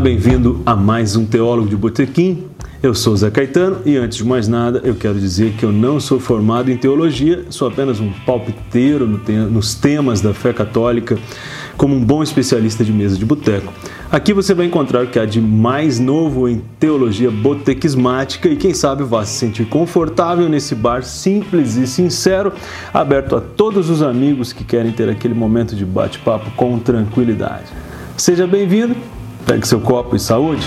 bem-vindo a mais um Teólogo de Botequim. Eu sou Zé Caetano e antes de mais nada eu quero dizer que eu não sou formado em teologia, sou apenas um palpiteiro nos temas da fé católica, como um bom especialista de mesa de boteco. Aqui você vai encontrar o que há de mais novo em teologia botequismática e quem sabe vá se sentir confortável nesse bar simples e sincero, aberto a todos os amigos que querem ter aquele momento de bate-papo com tranquilidade. Seja bem-vindo Pegue seu copo e saúde.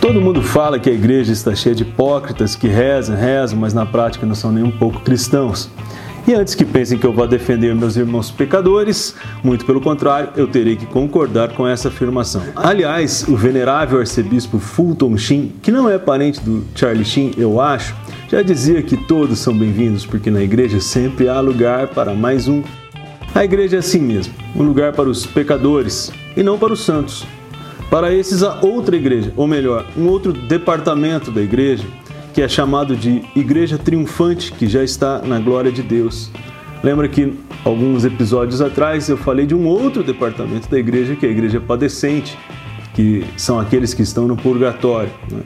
Todo mundo fala que a igreja está cheia de hipócritas que rezam, rezam, mas na prática não são nem um pouco cristãos. E antes que pensem que eu vá defender meus irmãos pecadores, muito pelo contrário, eu terei que concordar com essa afirmação. Aliás, o venerável arcebispo Fulton Sheen, que não é parente do Charlie Sheen, eu acho, já dizia que todos são bem-vindos porque na igreja sempre há lugar para mais um a igreja é assim mesmo, um lugar para os pecadores e não para os santos. Para esses há outra igreja, ou melhor, um outro departamento da igreja, que é chamado de Igreja Triunfante, que já está na glória de Deus. Lembra que alguns episódios atrás eu falei de um outro departamento da igreja, que é a igreja padecente, que são aqueles que estão no purgatório. Né?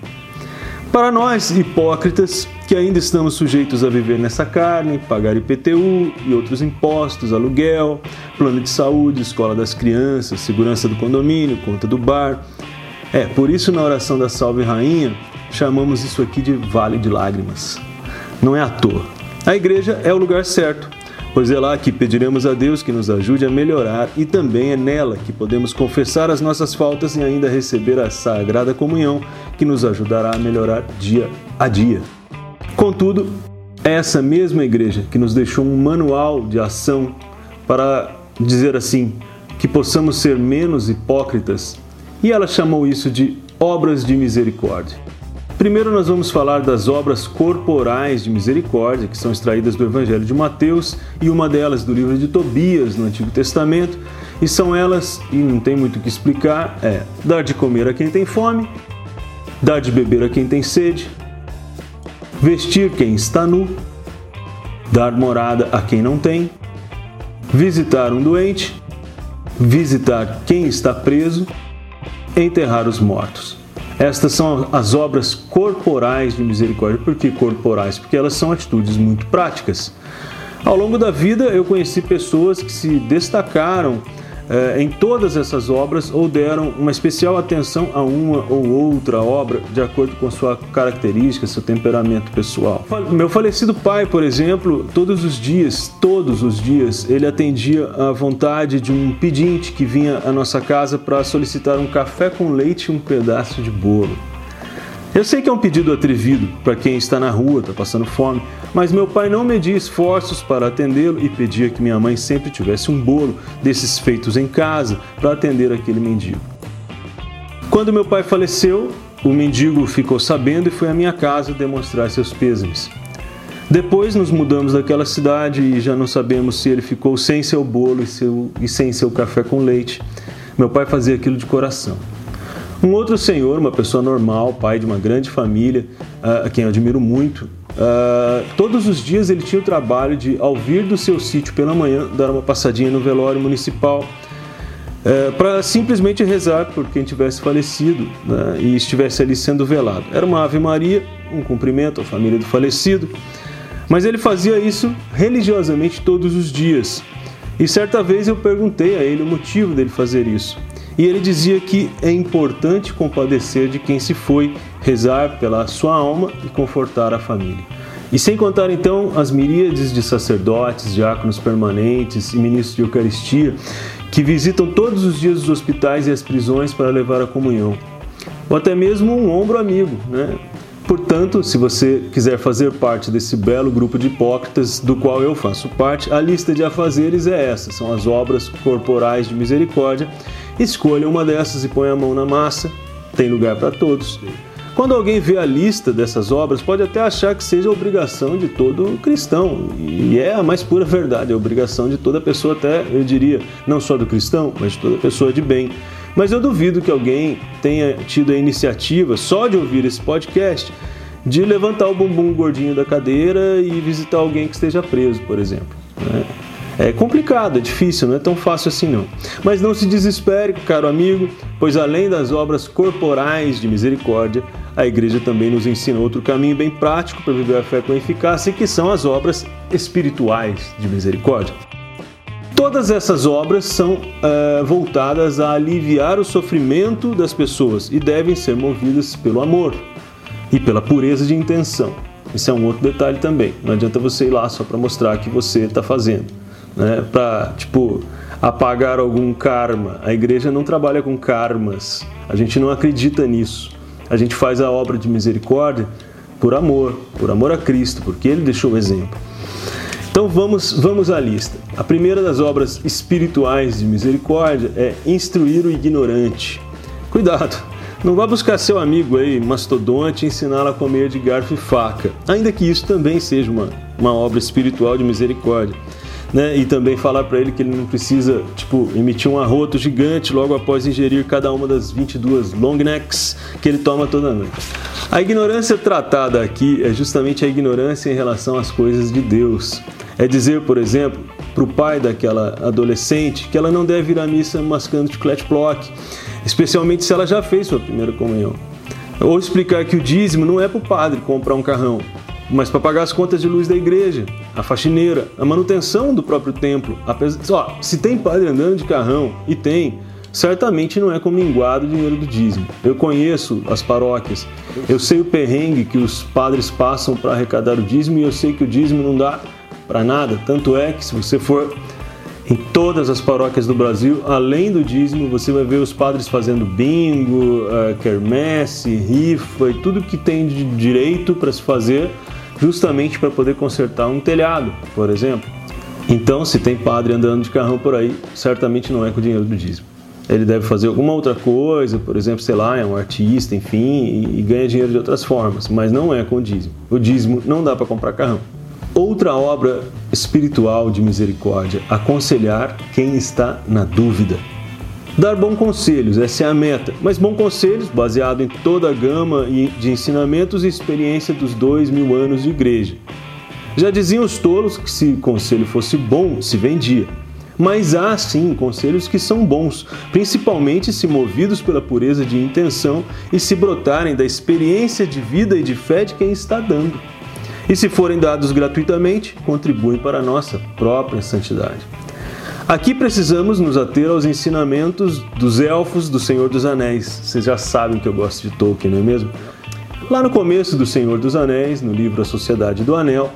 Para nós, hipócritas, que ainda estamos sujeitos a viver nessa carne, pagar IPTU e outros impostos, aluguel, plano de saúde, escola das crianças, segurança do condomínio, conta do bar. É, por isso na oração da Salve Rainha, chamamos isso aqui de Vale de Lágrimas. Não é à toa. A igreja é o lugar certo, pois é lá que pediremos a Deus que nos ajude a melhorar e também é nela que podemos confessar as nossas faltas e ainda receber a sagrada comunhão que nos ajudará a melhorar dia a dia. Contudo, é essa mesma igreja que nos deixou um manual de ação para dizer assim, que possamos ser menos hipócritas, e ela chamou isso de obras de misericórdia. Primeiro, nós vamos falar das obras corporais de misericórdia, que são extraídas do Evangelho de Mateus e uma delas do livro de Tobias, no Antigo Testamento. E são elas, e não tem muito o que explicar: é dar de comer a quem tem fome, dar de beber a quem tem sede, vestir quem está nu, dar morada a quem não tem, visitar um doente, visitar quem está preso, enterrar os mortos. Estas são as obras corporais de misericórdia. Por que corporais? Porque elas são atitudes muito práticas. Ao longo da vida, eu conheci pessoas que se destacaram eh, em todas essas obras ou deram uma especial atenção a uma ou outra obra de acordo com sua característica, seu temperamento pessoal. Meu falecido pai, por exemplo, todos os dias, todos os dias, ele atendia à vontade de um pedinte que vinha à nossa casa para solicitar um café com leite e um pedaço de bolo. Eu sei que é um pedido atrevido para quem está na rua, está passando fome, mas meu pai não media esforços para atendê-lo e pedia que minha mãe sempre tivesse um bolo desses feitos em casa para atender aquele mendigo. Quando meu pai faleceu, o mendigo ficou sabendo e foi à minha casa demonstrar seus pêsames. Depois nos mudamos daquela cidade e já não sabemos se ele ficou sem seu bolo e, seu, e sem seu café com leite. Meu pai fazia aquilo de coração. Um outro senhor, uma pessoa normal, pai de uma grande família, uh, a quem eu admiro muito, uh, todos os dias ele tinha o trabalho de, ao vir do seu sítio pela manhã, dar uma passadinha no velório municipal uh, para simplesmente rezar por quem tivesse falecido né, e estivesse ali sendo velado. Era uma Ave Maria, um cumprimento à família do falecido, mas ele fazia isso religiosamente todos os dias. E certa vez eu perguntei a ele o motivo dele fazer isso. E ele dizia que é importante compadecer de quem se foi, rezar pela sua alma e confortar a família. E sem contar então as miríades de sacerdotes, diáconos permanentes e ministros de Eucaristia que visitam todos os dias os hospitais e as prisões para levar a comunhão. Ou até mesmo um ombro amigo, né? Portanto, se você quiser fazer parte desse belo grupo de hipócritas do qual eu faço parte, a lista de afazeres é essa: são as obras corporais de misericórdia Escolha uma dessas e põe a mão na massa, tem lugar para todos. Quando alguém vê a lista dessas obras, pode até achar que seja obrigação de todo cristão, e é a mais pura verdade, é a obrigação de toda pessoa, até eu diria, não só do cristão, mas de toda pessoa de bem. Mas eu duvido que alguém tenha tido a iniciativa, só de ouvir esse podcast, de levantar o bumbum gordinho da cadeira e visitar alguém que esteja preso, por exemplo. Né? É complicado, é difícil, não é tão fácil assim não. Mas não se desespere, caro amigo, pois além das obras corporais de misericórdia, a igreja também nos ensina outro caminho bem prático para viver a fé com eficácia, que são as obras espirituais de misericórdia. Todas essas obras são uh, voltadas a aliviar o sofrimento das pessoas e devem ser movidas pelo amor e pela pureza de intenção. Esse é um outro detalhe também. Não adianta você ir lá só para mostrar que você está fazendo, né? Para tipo apagar algum karma. A igreja não trabalha com karmas. A gente não acredita nisso. A gente faz a obra de misericórdia por amor, por amor a Cristo, porque Ele deixou o exemplo. Então vamos, vamos à lista. A primeira das obras espirituais de misericórdia é instruir o ignorante. Cuidado, não vá buscar seu amigo aí, mastodonte, ensiná-lo a comer de garfo e faca, ainda que isso também seja uma, uma obra espiritual de misericórdia. Né? E também falar para ele que ele não precisa, tipo, emitir um arroto gigante logo após ingerir cada uma das 22 long necks que ele toma toda noite. A ignorância tratada aqui é justamente a ignorância em relação às coisas de Deus. É dizer, por exemplo, para o pai daquela adolescente que ela não deve ir à missa mascando chiclete block, especialmente se ela já fez sua primeira comunhão. Ou explicar que o dízimo não é para o padre comprar um carrão, mas para pagar as contas de luz da igreja, a faxineira, a manutenção do próprio templo. Apesar, se tem padre andando de carrão, e tem, certamente não é com minguado o dinheiro do dízimo. Eu conheço as paróquias, eu sei o perrengue que os padres passam para arrecadar o dízimo e eu sei que o dízimo não dá para nada. Tanto é que se você for em todas as paróquias do Brasil, além do dízimo, você vai ver os padres fazendo bingo, uh, quermesse, rifa e tudo que tem de direito para se fazer, justamente para poder consertar um telhado, por exemplo. Então, se tem padre andando de carrão por aí, certamente não é com o dinheiro do dízimo. Ele deve fazer alguma outra coisa, por exemplo, sei lá, é um artista, enfim, e, e ganha dinheiro de outras formas, mas não é com o dízimo. O dízimo não dá para comprar carrão. Outra obra espiritual de misericórdia: aconselhar quem está na dúvida. Dar bons conselhos, essa é a meta, mas bons conselhos baseado em toda a gama de ensinamentos e experiência dos dois mil anos de igreja. Já diziam os tolos que se conselho fosse bom, se vendia. Mas há sim conselhos que são bons, principalmente se movidos pela pureza de intenção e se brotarem da experiência de vida e de fé de quem está dando e, se forem dados gratuitamente, contribuem para a nossa própria santidade. Aqui precisamos nos ater aos ensinamentos dos elfos do Senhor dos Anéis. Vocês já sabem que eu gosto de Tolkien, não é mesmo? Lá no começo do Senhor dos Anéis, no livro A Sociedade do Anel,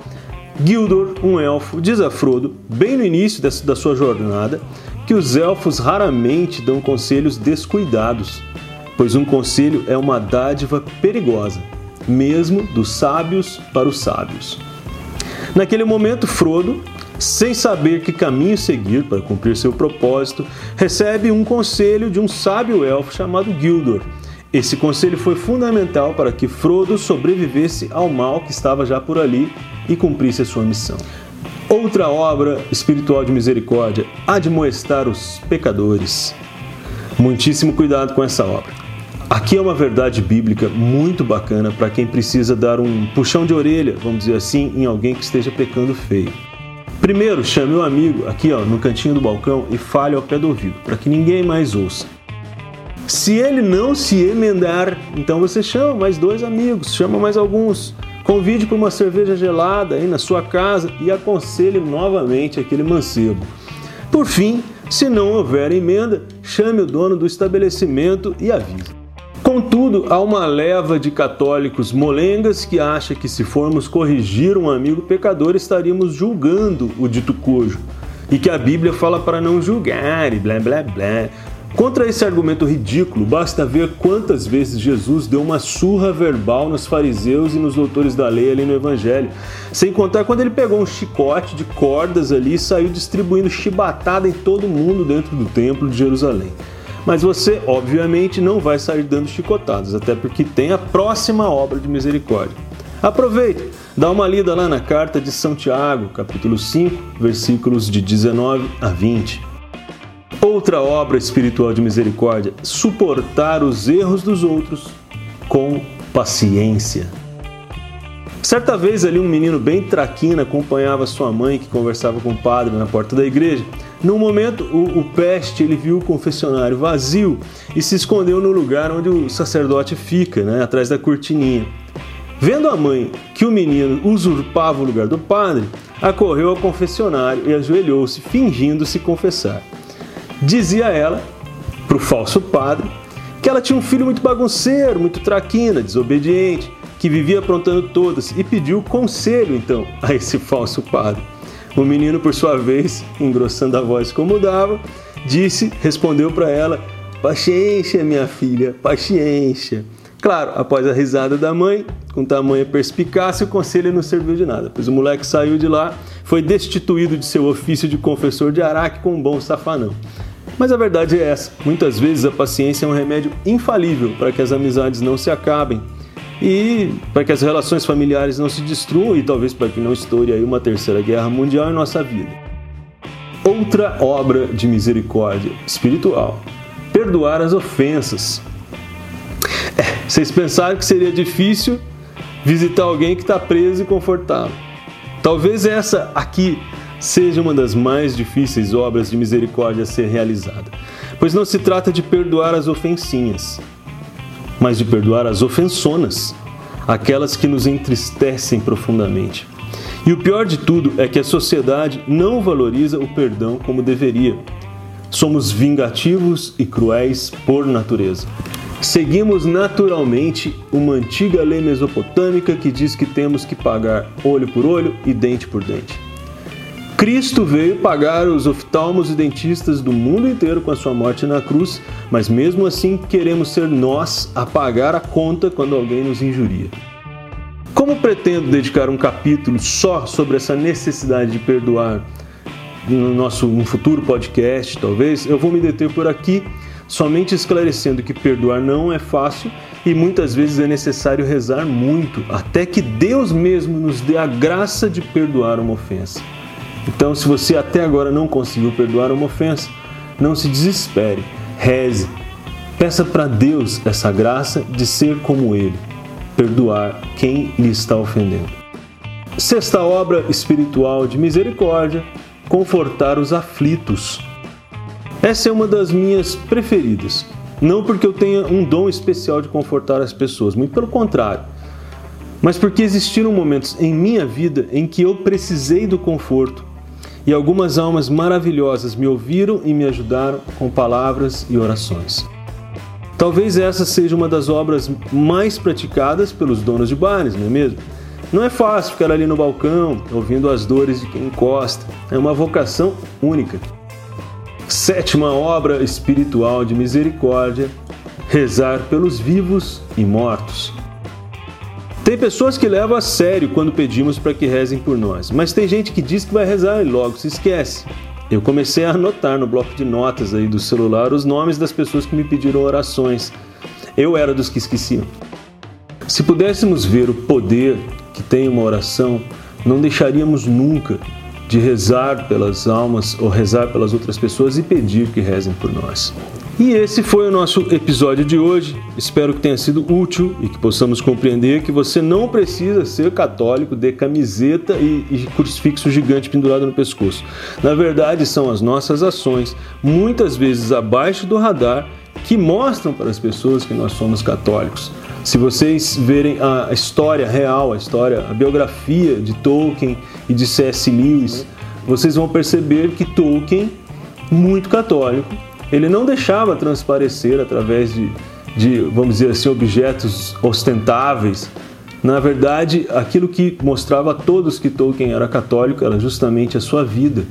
Gildor, um elfo, diz a Frodo, bem no início da sua jornada, que os elfos raramente dão conselhos descuidados, pois um conselho é uma dádiva perigosa mesmo dos sábios para os sábios. Naquele momento, Frodo, sem saber que caminho seguir para cumprir seu propósito, recebe um conselho de um sábio elfo chamado Gildor. Esse conselho foi fundamental para que Frodo sobrevivesse ao mal que estava já por ali e cumprisse a sua missão. Outra obra espiritual de misericórdia, admoestar os pecadores. Muitíssimo cuidado com essa obra. Aqui é uma verdade bíblica muito bacana para quem precisa dar um puxão de orelha, vamos dizer assim, em alguém que esteja pecando feio. Primeiro, chame o amigo aqui ó, no cantinho do balcão e fale ao pé do ouvido, para que ninguém mais ouça. Se ele não se emendar, então você chama mais dois amigos, chama mais alguns, convide para uma cerveja gelada aí na sua casa e aconselhe novamente aquele mancebo. Por fim, se não houver emenda, chame o dono do estabelecimento e avise. Contudo, há uma leva de católicos molengas que acha que se formos corrigir um amigo pecador estaríamos julgando o dito cujo e que a Bíblia fala para não julgar e blá blá blá. Contra esse argumento ridículo, basta ver quantas vezes Jesus deu uma surra verbal nos fariseus e nos doutores da lei ali no Evangelho. Sem contar quando ele pegou um chicote de cordas ali e saiu distribuindo chibatada em todo mundo dentro do templo de Jerusalém. Mas você, obviamente, não vai sair dando chicotadas, até porque tem a próxima obra de misericórdia. Aproveite, dá uma lida lá na carta de São Tiago, capítulo 5, versículos de 19 a 20. Outra obra espiritual de misericórdia: suportar os erros dos outros com paciência. Certa vez ali um menino bem traquina acompanhava sua mãe que conversava com o padre na porta da igreja. Num momento, o, o peste ele viu o confessionário vazio e se escondeu no lugar onde o sacerdote fica, né, atrás da cortininha. Vendo a mãe que o menino usurpava o lugar do padre, acorreu ao confessionário e ajoelhou-se, fingindo se confessar. Dizia ela, para o falso padre, que ela tinha um filho muito bagunceiro, muito traquina, desobediente, que vivia aprontando todas e pediu conselho então a esse falso padre. O menino, por sua vez, engrossando a voz como dava, disse, respondeu para ela: Paciência, minha filha, paciência. Claro, após a risada da mãe, com tamanha perspicácia, o conselho não serviu de nada, pois o moleque saiu de lá, foi destituído de seu ofício de confessor de Araque com um bom safanão. Mas a verdade é essa: muitas vezes a paciência é um remédio infalível para que as amizades não se acabem e para que as relações familiares não se destruam e talvez para que não estoure aí uma terceira guerra mundial em nossa vida. Outra obra de misericórdia espiritual: perdoar as ofensas. É, vocês pensaram que seria difícil visitar alguém que está preso e confortá-lo. Talvez essa aqui seja uma das mais difíceis obras de misericórdia a ser realizada, pois não se trata de perdoar as ofensinhas, mas de perdoar as ofensonas, aquelas que nos entristecem profundamente. E o pior de tudo é que a sociedade não valoriza o perdão como deveria. Somos vingativos e cruéis por natureza. Seguimos naturalmente uma antiga lei mesopotâmica que diz que temos que pagar olho por olho e dente por dente. Cristo veio pagar os oftalmos e dentistas do mundo inteiro com a sua morte na cruz, mas mesmo assim queremos ser nós a pagar a conta quando alguém nos injuria. Como pretendo dedicar um capítulo só sobre essa necessidade de perdoar no nosso um futuro podcast, talvez, eu vou me deter por aqui, somente esclarecendo que perdoar não é fácil e muitas vezes é necessário rezar muito, até que Deus mesmo nos dê a graça de perdoar uma ofensa. Então, se você até agora não conseguiu perdoar uma ofensa, não se desespere, reze. Peça para Deus essa graça de ser como Ele, perdoar quem lhe está ofendendo. Sexta obra espiritual de misericórdia: confortar os aflitos. Essa é uma das minhas preferidas. Não porque eu tenha um dom especial de confortar as pessoas, muito pelo contrário mas porque existiram momentos em minha vida em que eu precisei do conforto e algumas almas maravilhosas me ouviram e me ajudaram com palavras e orações. Talvez essa seja uma das obras mais praticadas pelos donos de bares, não é mesmo? Não é fácil ficar ali no balcão ouvindo as dores de quem encosta, é uma vocação única. Sétima obra espiritual de misericórdia: rezar pelos vivos e mortos. Tem pessoas que levam a sério quando pedimos para que rezem por nós, mas tem gente que diz que vai rezar e logo se esquece. Eu comecei a anotar no bloco de notas aí do celular os nomes das pessoas que me pediram orações. Eu era dos que esqueciam. Se pudéssemos ver o poder que tem uma oração, não deixaríamos nunca de rezar pelas almas ou rezar pelas outras pessoas e pedir que rezem por nós. E esse foi o nosso episódio de hoje. Espero que tenha sido útil e que possamos compreender que você não precisa ser católico de camiseta e, e crucifixo gigante pendurado no pescoço. Na verdade, são as nossas ações, muitas vezes abaixo do radar, que mostram para as pessoas que nós somos católicos. Se vocês verem a história real, a história, a biografia de Tolkien e de C.S. Lewis, vocês vão perceber que Tolkien, muito católico, ele não deixava transparecer através de, de, vamos dizer assim, objetos ostentáveis. Na verdade, aquilo que mostrava a todos que Tolkien era católico era justamente a sua vida,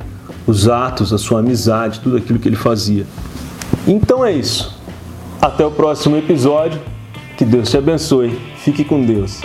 os atos, a sua amizade, tudo aquilo que ele fazia. Então é isso. Até o próximo episódio. Que Deus te abençoe. Fique com Deus.